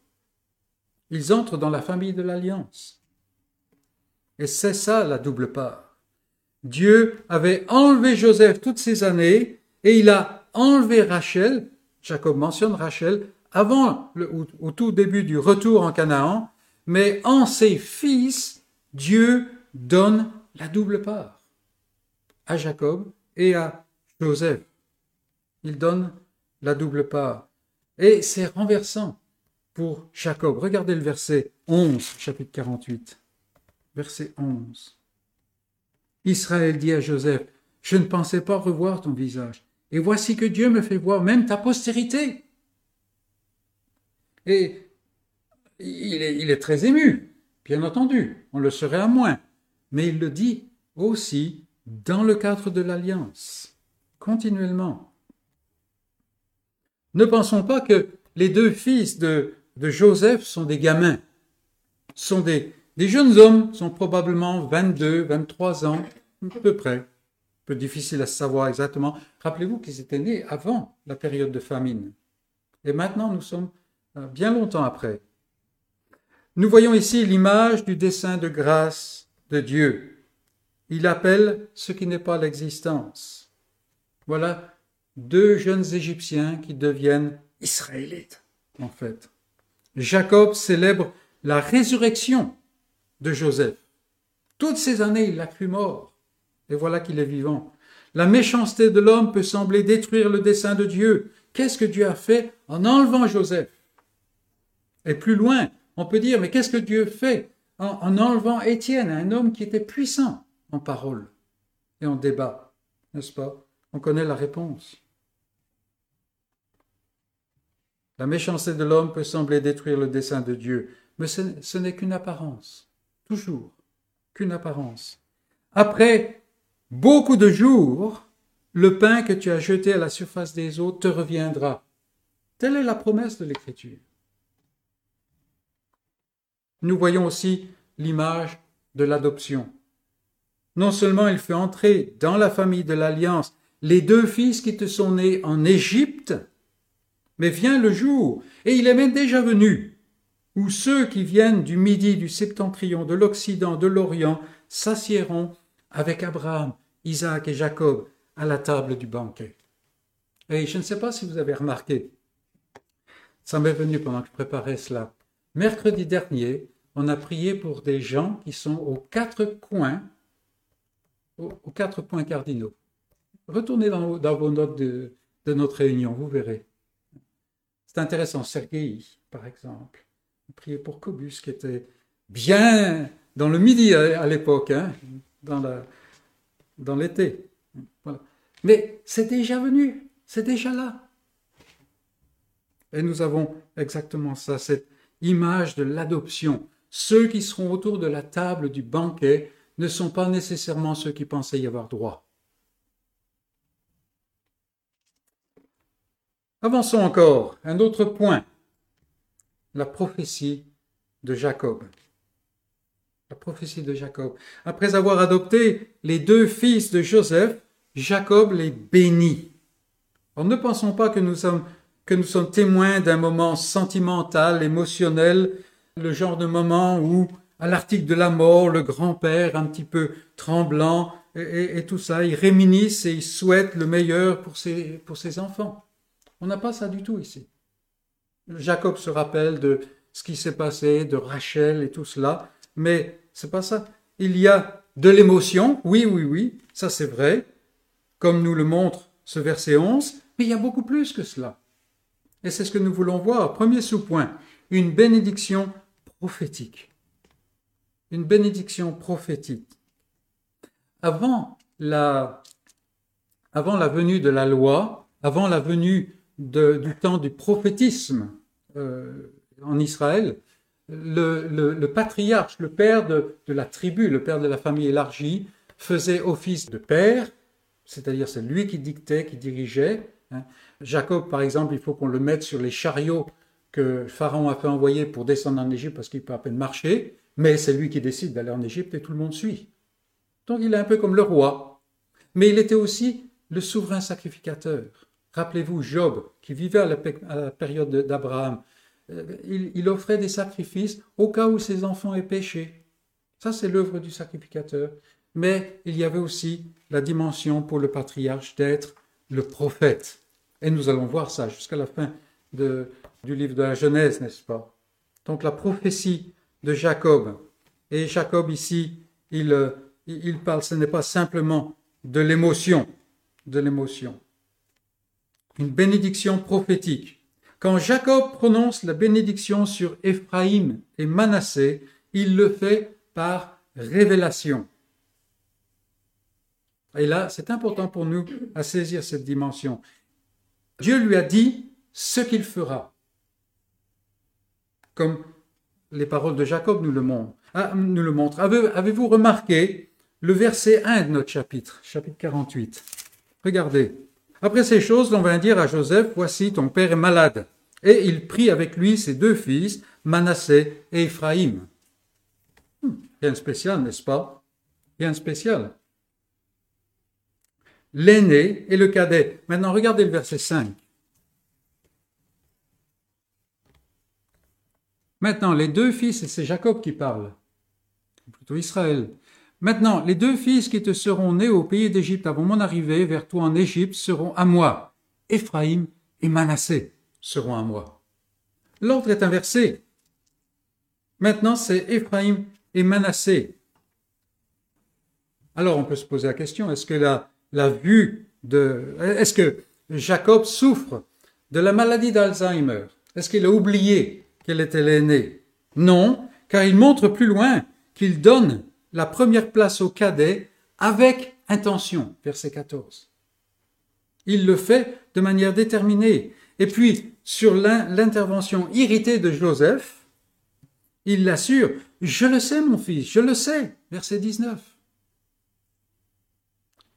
[SPEAKER 1] Ils entrent dans la famille de l'Alliance. Et c'est ça la double part. Dieu avait enlevé Joseph toutes ces années et il a enlevé Rachel, Jacob mentionne Rachel, avant le, au, tout début du retour en Canaan, mais en ses fils, Dieu donne la double part à Jacob et à Joseph. Il donne la double part. Et c'est renversant pour Jacob. Regardez le verset 11, chapitre 48. Verset 11. Israël dit à Joseph, Je ne pensais pas revoir ton visage, et voici que Dieu me fait voir même ta postérité. Et il est, il est très ému, bien entendu, on le serait à moins, mais il le dit aussi dans le cadre de l'alliance, continuellement. Ne pensons pas que les deux fils de de Joseph sont des gamins, sont des, des jeunes hommes, sont probablement 22, 23 ans, à peu près. Un peu difficile à savoir exactement. Rappelez-vous qu'ils étaient nés avant la période de famine. Et maintenant, nous sommes euh, bien longtemps après. Nous voyons ici l'image du dessein de grâce de Dieu. Il appelle ce qui n'est pas l'existence. Voilà deux jeunes Égyptiens qui deviennent Israélites, en fait. Jacob célèbre la résurrection de Joseph. Toutes ces années, il l'a cru mort. et voilà qu'il est vivant. La méchanceté de l'homme peut sembler détruire le dessein de Dieu. Qu'est-ce que Dieu a fait en enlevant Joseph? Et plus loin, on peut dire, mais qu'est-ce que Dieu fait en, en enlevant Étienne, un homme qui était puissant en parole et en débat, n'est-ce pas? On connaît la réponse. La méchanceté de l'homme peut sembler détruire le dessein de Dieu, mais ce, n'est qu'une apparence, toujours qu'une apparence. Après beaucoup de jours, le pain que tu as jeté à la surface des eaux te reviendra. Telle est la promesse de l'Écriture. Nous voyons aussi l'image de l'adoption. Non seulement il fait entrer dans la famille de l'Alliance les deux fils qui te sont nés en Égypte, mais vient le jour, et il est même déjà venu, où ceux qui viennent du midi, du septentrion, de l'Occident, de l'Orient, s'assiéront avec Abraham, Isaac et Jacob à la table du banquet. Et je ne sais pas si vous avez remarqué, ça m'est venu pendant que je préparais cela. Mercredi dernier, on a prié pour des gens qui sont aux quatre coins, aux, quatre points cardinaux. Retournez dans, vos notes de notre réunion, vous verrez. C'est intéressant, Sergei, par exemple. Priait pour Cobus, qui était bien dans le midi à, l'époque, hein, dans l'été. Mais c'est déjà venu, c'est déjà là. Et nous avons exactement ça, cette image de l'adoption. Ceux qui seront autour de la table du banquet ne sont pas nécessairement ceux qui pensaient y avoir droit. Avançons encore. Un autre point. La prophétie de Jacob. La prophétie de Jacob. Après avoir adopté les deux fils de Joseph, Jacob les bénit. Alors ne pensons pas que nous sommes, que nous sommes témoins d'un moment sentimental, émotionnel, le genre de moment où, à l'article de la mort, le grand-père, un petit peu tremblant, et, tout ça, il réminisse et il souhaite le meilleur pour ses, pour ses enfants. On n'a pas ça du tout ici. Jacob se rappelle de ce qui s'est passé, de Rachel et tout cela, mais c'est pas ça. Il y a de l'émotion, oui, oui, oui, ça c'est vrai, comme nous le montre ce verset 11, mais il y a beaucoup plus que cela. Et c'est ce que nous voulons voir. Premier sous-point, une bénédiction prophétique. Une bénédiction prophétique. Avant la, avant la venue de la loi, avant la venue du temps du prophétisme euh, en Israël, le, patriarche, le père de, la tribu, le père de la famille élargie, faisait office de père, c'est-à-dire c'est lui qui dictait, qui dirigeait. Hein. Jacob, par exemple, il faut qu'on le mette sur les chariots que Pharaon a fait envoyer pour descendre en Égypte parce qu'il peut à peine marcher, mais c'est lui qui décide d'aller en Égypte et tout le monde suit. Donc il est un peu comme le roi. Mais il était aussi le souverain sacrificateur. Rappelez-vous Job, qui vivait à la, période d'Abraham. Euh, il, offrait des sacrifices au cas où ses enfants aient péché. Ça, c'est l'œuvre du sacrificateur. Mais il y avait aussi la dimension pour le patriarche d'être le prophète. Et nous allons voir ça jusqu'à la fin du livre de la Genèse, n'est-ce pas? Donc la prophétie de Jacob. Et Jacob ici, il, il parle, ce n'est pas simplement de l'émotion, de l'émotion une bénédiction prophétique. Quand Jacob prononce la bénédiction sur Éphraïm et Manassé, il le fait par révélation. Et là, c'est important pour nous à saisir cette dimension. Dieu lui a dit ce qu'il fera. Comme les paroles de Jacob nous le montrent. Ah, nous le montrent. Avez-vous remarqué le verset 1 de notre chapitre, chapitre 48 Regardez. Après ces choses, on vint dire à Joseph, Voici, ton père est malade. Et il prit avec lui ses deux fils, Manassé et Ephraïm. Hmm, rien spécial, n'est-ce pas? Rien spécial. L'aîné et le cadet. Maintenant, regardez le verset 5. Maintenant, les deux fils, c'est Jacob qui parle, plutôt Israël, Maintenant, les deux fils qui te seront nés au pays d'Égypte avant mon arrivée vers toi en Égypte seront à moi. Éphraïm et Manassé seront à moi. L'ordre est inversé. Maintenant, c'est Éphraïm et Manassé. Alors on peut se poser la question, est-ce que la, vue de... Est-ce que Jacob souffre de la maladie d'Alzheimer? Est-ce qu'il a oublié qu'elle était l'aîné Non, car il montre plus loin qu'il donne la première place au cadet avec intention, verset 14. Il le fait de manière déterminée. Et puis, sur l'intervention irritée de Joseph, il l'assure, je le sais mon fils, je le sais, verset 19.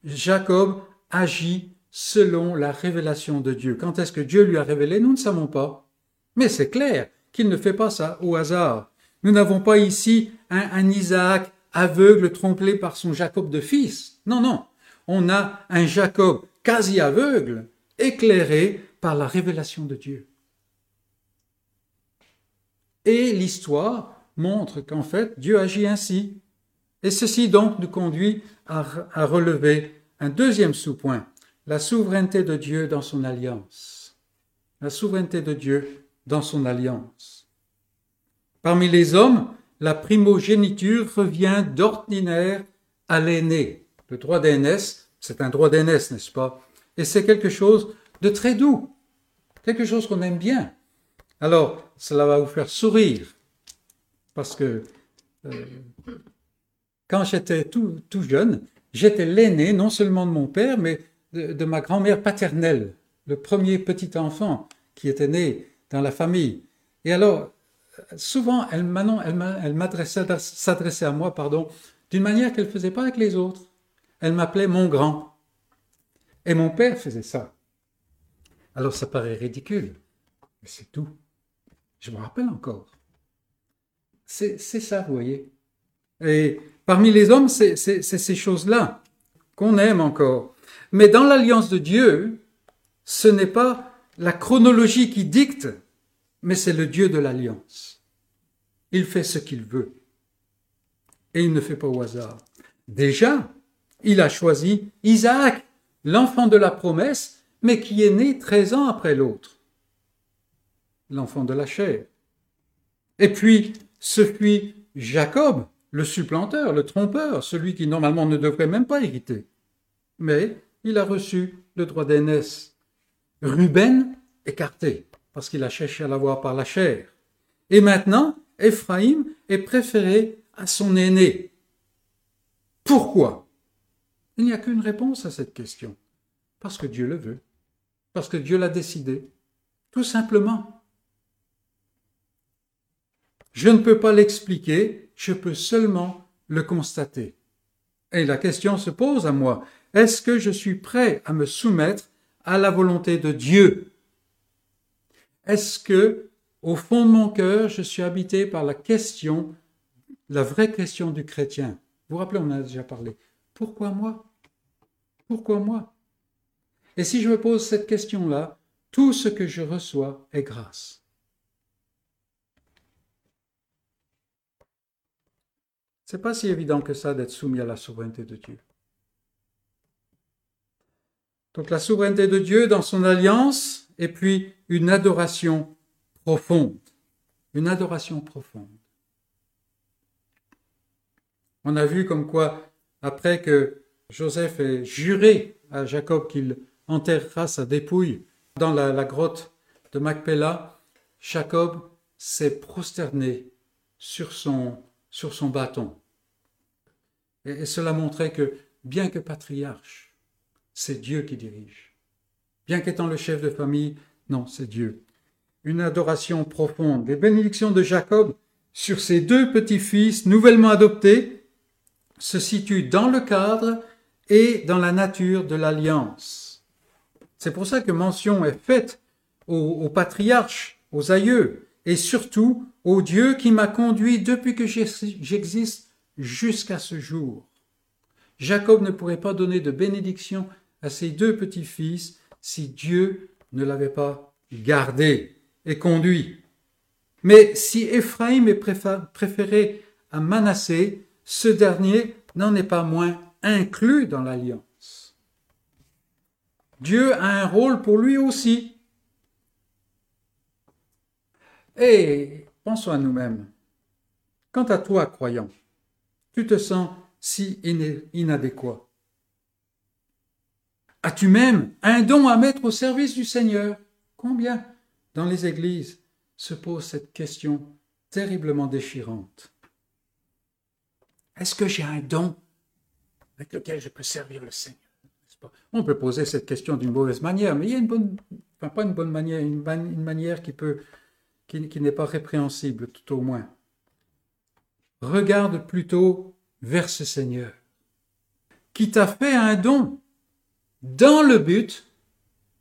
[SPEAKER 1] Jacob agit selon la révélation de Dieu. Quand est-ce que Dieu lui a révélé? Nous ne savons pas. Mais c'est clair qu'il ne fait pas ça au hasard. Nous n'avons pas ici un, un, Isaac aveugle trompé par son Jacob de fils. Non, non. On a un Jacob quasi aveugle, éclairé par la révélation de Dieu. Et l'histoire montre qu'en fait, Dieu agit ainsi. Et ceci donc nous conduit à, à relever un deuxième sous-point, la souveraineté de Dieu dans son alliance. La souveraineté de Dieu dans son alliance. Parmi les hommes, la primogéniture revient d'ordinaire à l'aîné. Le droit d'aînesse, c'est un droit d'aînesse, n'est-ce pas? Et c'est quelque chose de très doux, quelque chose qu'on aime bien. Alors, cela va vous faire sourire, parce que euh, quand j'étais tout, tout, jeune, j'étais l'aîné non seulement de mon père, mais de, de ma grand-mère paternelle, le premier petit enfant qui était né dans la famille. Et alors, souvent, elle, elle m'adressait, s'adressait à moi, pardon, d'une manière qu'elle ne faisait pas avec les autres. Elle m'appelait mon grand. Et mon père faisait ça. Alors ça paraît ridicule, mais c'est tout. Je me rappelle encore. C'est ça, vous voyez. Et parmi les hommes, c'est ces choses-là qu'on aime encore. Mais dans l'alliance de Dieu, ce n'est pas la chronologie qui dicte, mais c'est le Dieu de l'alliance. Il fait ce qu'il veut. Et il ne fait pas au hasard. Déjà, il a choisi Isaac, l'enfant de la promesse, mais qui est né treize ans après l'autre l'enfant de la chair. Et puis, ce fut Jacob, le supplanteur, le trompeur, celui qui normalement ne devrait même pas hériter. Mais il a reçu le droit d'aînesse. Ruben, écarté, parce qu'il a cherché à l'avoir par la chair. Et maintenant, Éphraïm est préféré à son aîné. Pourquoi? Il n'y a qu'une réponse à cette question. Parce que Dieu le veut. Parce que Dieu l'a décidé. Tout simplement. Je ne peux pas l'expliquer, je peux seulement le constater. Et la question se pose à moi, est-ce que je suis prêt à me soumettre à la volonté de Dieu? Est-ce que, au fond de mon cœur, je suis habité par la question, la vraie question du chrétien? Vous vous rappelez, on a déjà parlé. Pourquoi moi? Pourquoi moi? Et si je me pose cette question-là, tout ce que je reçois est grâce. C'est pas si évident que ça d'être soumis à la souveraineté de Dieu. Donc la souveraineté de Dieu dans son alliance et puis une adoration profonde. Une adoration profonde. On a vu comme quoi, après que Joseph ait juré à Jacob qu'il enterrera sa dépouille dans la, grotte de Macpéla, Jacob s'est prosterné sur son bâton. Et, cela montrait que, bien que patriarche, c'est Dieu qui dirige. Bien qu'étant le chef de famille, non, c'est Dieu. Une adoration profonde. Les bénédictions de Jacob sur ses deux petits-fils nouvellement adoptés se situent dans le cadre et dans la nature de l'alliance. C'est pour ça que mention est faite aux, patriarches, aux aïeux, et surtout au Dieu qui m'a conduit depuis que j'existe jusqu'à ce jour. Jacob ne pourrait pas donner de bénédiction à ses deux petits-fils si Dieu ne l'avait pas gardé et conduit. Mais si Éphraïm est préféré à Manassé, ce dernier n'en est pas moins inclus dans l'alliance. Dieu a un rôle pour lui aussi. Et pensons à nous-mêmes. Quant à toi, croyant, tu te sens si inadéquat? As-tu même un don à mettre au service du Seigneur? Combien dans les églises se pose cette question terriblement déchirante? Est-ce que j'ai un don avec lequel je peux servir le Seigneur? On peut poser cette question d'une mauvaise manière, mais il y a une bonne, enfin pas une bonne manière, une, manière qui peut, qui n'est pas répréhensible tout au moins. Regarde plutôt vers ce Seigneur qui t'a fait un don dans le but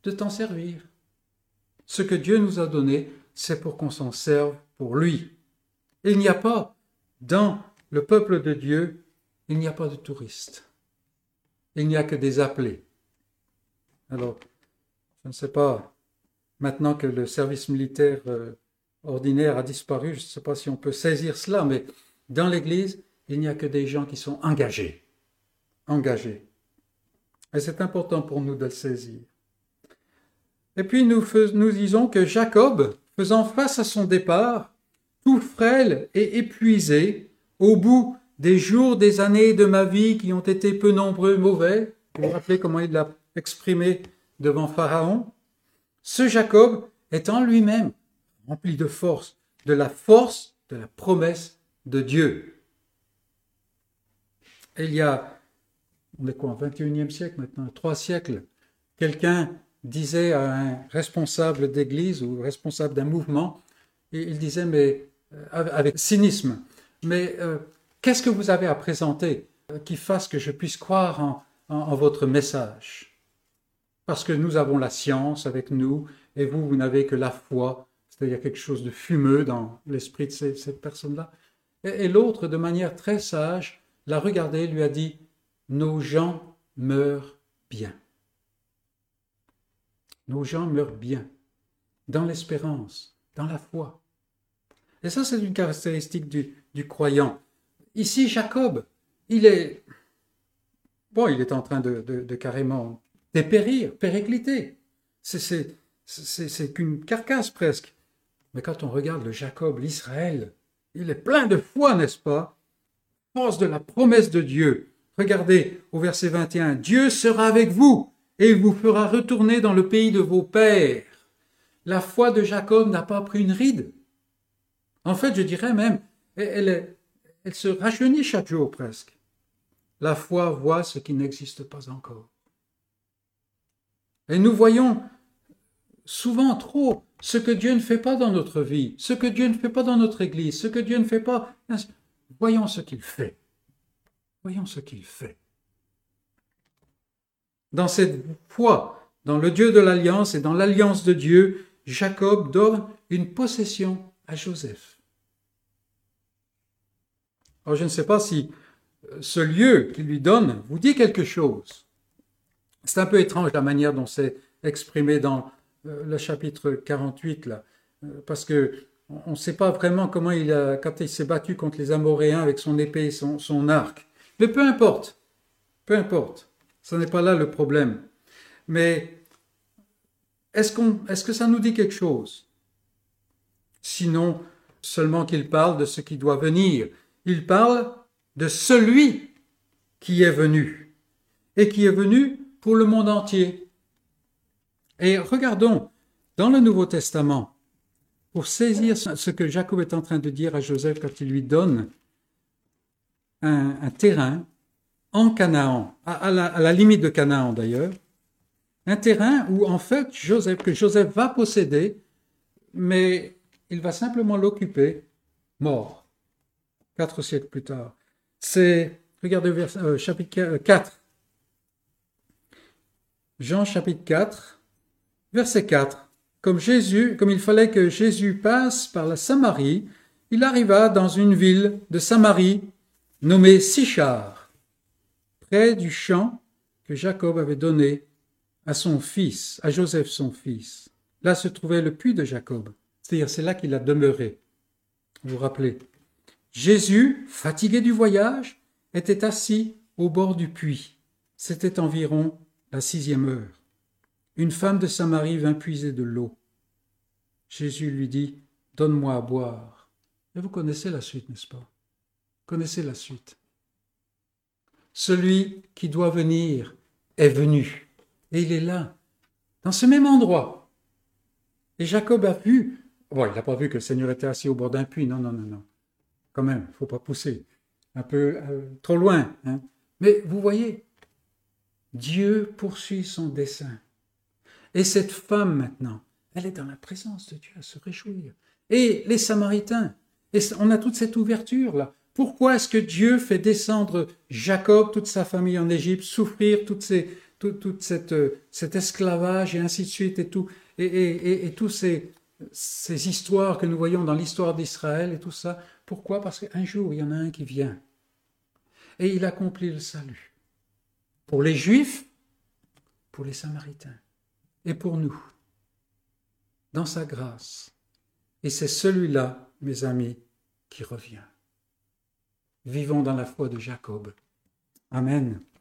[SPEAKER 1] de t'en servir. Ce que Dieu nous a donné, c'est pour qu'on s'en serve pour lui. Il n'y a pas, dans le peuple de Dieu, il n'y a pas de touristes. Il n'y a que des appelés. Alors, je ne sais pas, maintenant que le service militaire euh, ordinaire a disparu, je ne sais pas si on peut saisir cela, mais dans l'Église, il n'y a que des gens qui sont engagés. Engagés. C'est important pour nous de le saisir. Et puis nous, disons que Jacob, faisant face à son départ, tout frêle et épuisé, au bout des jours, des années de ma vie qui ont été peu nombreux, mauvais, vous vous rappelez comment il l'a exprimé devant Pharaon, ce Jacob est en lui-même rempli de force, de la force de la promesse de Dieu. Il y a, on est quoi, au 21e siècle maintenant, trois siècles, quelqu'un disait à un responsable d'église ou responsable d'un mouvement, et il disait, mais euh, avec cynisme, mais euh, qu'est-ce que vous avez à présenter euh, qui fasse que je puisse croire en, votre message? Parce que nous avons la science avec nous, et vous, vous n'avez que la foi, c'est-à-dire quelque chose de fumeux dans l'esprit de cette personne-là. et l'autre, de manière très sage, l'a regardé, lui a dit, nos gens meurent bien. Nos gens meurent bien, dans l'espérance, dans la foi. Et ça, c'est une caractéristique du, croyant. Ici, Jacob, il est... Bon, il est en train de, de carrément dépérir, péricliter. C'est qu'une carcasse presque. Mais quand on regarde le Jacob, l'Israël, il est plein de foi, n'est-ce pas? Force de la promesse de Dieu. Regardez au verset 21, Dieu sera avec vous et il vous fera retourner dans le pays de vos pères. La foi de Jacob n'a pas pris une ride. En fait, je dirais même, elle, elle se rajeunit chaque jour presque. La foi voit ce qui n'existe pas encore. Et nous voyons souvent trop ce que Dieu ne fait pas dans notre vie, ce que Dieu ne fait pas dans notre Église, ce que Dieu ne fait pas. Voyons ce qu'il fait. Voyons ce qu'il fait. Dans cette foi, dans le Dieu de l'Alliance et dans l'Alliance de Dieu, Jacob donne une possession à Joseph. Alors je ne sais pas si euh, ce lieu qu'il lui donne vous dit quelque chose. C'est un peu étrange la manière dont c'est exprimé dans euh, le chapitre 48, là, euh, parce que on ne sait pas vraiment comment il a, quand il s'est battu contre les Amoréens avec son épée et son, son arc. Mais peu importe, peu importe. Ce n'est pas là le problème. Mais est-ce, que ça nous dit quelque chose? Sinon, seulement qu'il parle de ce qui doit venir. Il parle de celui qui est venu et qui est venu pour le monde entier. Et regardons dans le Nouveau Testament, pour saisir ce que Jacob est en train de dire à Joseph quand il lui donne un, terrain en Canaan, à, la, limite de Canaan d'ailleurs, un terrain où en fait Joseph, que Joseph va posséder, mais il va simplement l'occuper, mort, quatre siècles plus tard. C'est, regardez euh, chapitre 4, euh, Jean chapitre 4, verset 4. Comme Jésus, comme il fallait que Jésus passe par la Samarie, il arriva dans une ville de Samarie nommée Sichar près du champ que Jacob avait donné à son fils, à Joseph son fils. Là se trouvait le puits de Jacob, c'est-à-dire c'est là qu'il a demeuré. Vous vous rappelez? Jésus, fatigué du voyage, était assis au bord du puits. C'était environ la sixième heure. Une femme de Samarie vint puiser de l'eau. Jésus lui dit, Donne-moi à boire. Et vous connaissez la suite, n'est-ce pas? Connaissez la suite. celui qui doit venir est venu. Et il est là, dans ce même endroit. Et Jacob a vu, bon, il n'a pas vu que le Seigneur était assis au bord d'un puits, non, non, non, non. Quand même, il ne faut pas pousser un peu euh, trop loin. Hein. Mais vous voyez, Dieu poursuit son dessein. Et cette femme maintenant, elle est dans la présence de Dieu à se réjouir. Et les Samaritains, on a toute cette ouverture là. Pourquoi est-ce que Dieu fait descendre Jacob, toute sa famille en Égypte, souffrir toute, cette, cet esclavage et ainsi de suite et tout, et, ces, ces histoires que nous voyons dans l'histoire d'Israël et tout ça? Pourquoi? Parce qu'un jour, il y en a un qui vient et il accomplit le salut. Pour les Juifs, pour les Samaritains et pour nous, dans sa grâce. Et c'est celui-là, mes amis, qui revient. Vivons dans la foi de Jacob. Amen.